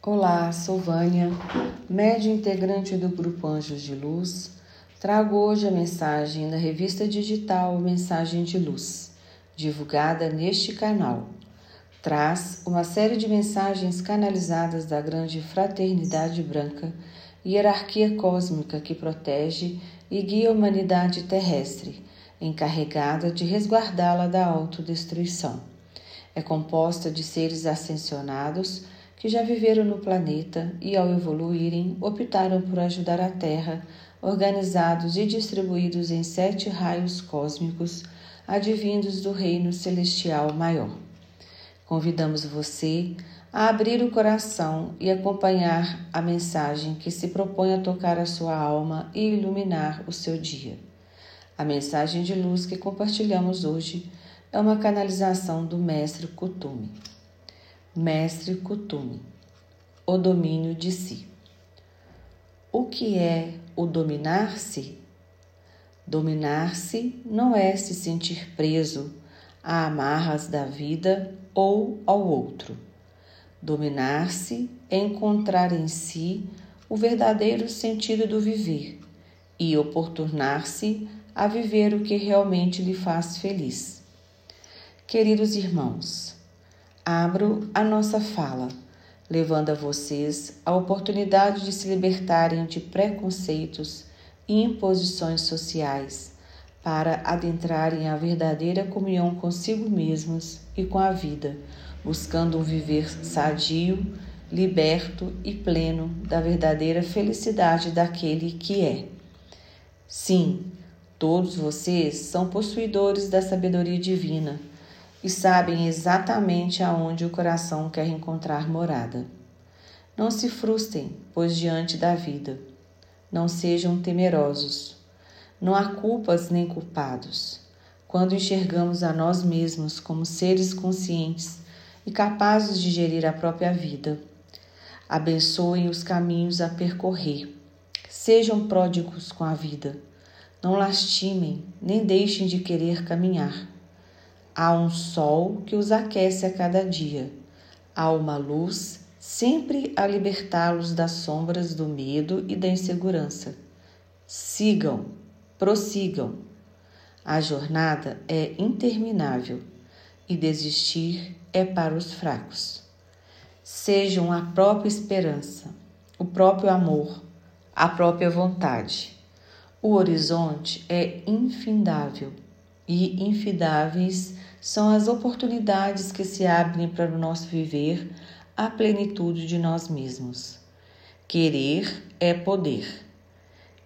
Olá, sou Vânia, médio integrante do Grupo Anjos de Luz. Trago hoje a mensagem da revista digital Mensagem de Luz, divulgada neste canal. Traz uma série de mensagens canalizadas da grande fraternidade branca, hierarquia cósmica que protege e guia a humanidade terrestre, encarregada de resguardá-la da autodestruição. É composta de seres ascensionados que já viveram no planeta e, ao evoluírem, optaram por ajudar a Terra, organizados e distribuídos em sete raios cósmicos, advindos do Reino Celestial Maior. Convidamos você a abrir o coração e acompanhar a mensagem que se propõe a tocar a sua alma e iluminar o seu dia. A mensagem de luz que compartilhamos hoje é uma canalização do Mestre Kutume. Mestre Kutume, o domínio de si. O que é o dominar-se? Dominar-se não é se sentir preso a amarras da vida ou ao outro. Dominar-se é encontrar em si o verdadeiro sentido do viver e oportunar-se a viver o que realmente lhe faz feliz. Queridos irmãos, abro a nossa fala, levando a vocês a oportunidade de se libertarem de preconceitos e imposições sociais para adentrarem a verdadeira comunhão consigo mesmos e com a vida, buscando um viver sadio, liberto e pleno da verdadeira felicidade daquele que é. Sim, todos vocês são possuidores da sabedoria divina e sabem exatamente aonde o coração quer encontrar morada. Não se frustrem, pois diante da vida. Não sejam temerosos. Não há culpas nem culpados. Quando enxergamos a nós mesmos como seres conscientes e capazes de gerir a própria vida, abençoem os caminhos a percorrer. Sejam pródigos com a vida. Não lastimem, nem deixem de querer caminhar Há um sol que os aquece a cada dia. Há uma luz sempre a libertá-los das sombras do medo e da insegurança. Sigam, prossigam. A jornada é interminável e desistir é para os fracos. Sejam a própria esperança, o próprio amor, a própria vontade. O horizonte é infindável e infidáveis são as oportunidades que se abrem para o nosso viver a plenitude de nós mesmos. Querer é poder.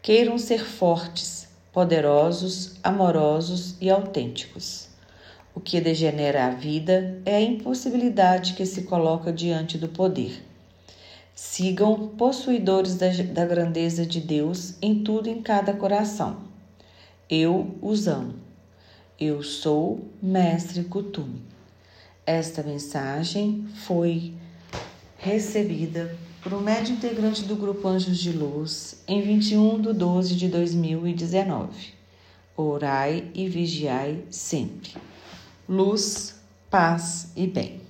Queiram ser fortes, poderosos, amorosos e autênticos. O que degenera a vida é a impossibilidade que se coloca diante do poder. Sigam possuidores da, da grandeza de Deus em tudo e em cada coração. Eu os amo. Eu sou Mestre Kutume. Esta mensagem foi recebida por um médio integrante do Grupo Anjos de Luz em 21 de 12 de 2019. Orai e vigiai sempre. Luz, paz e bem.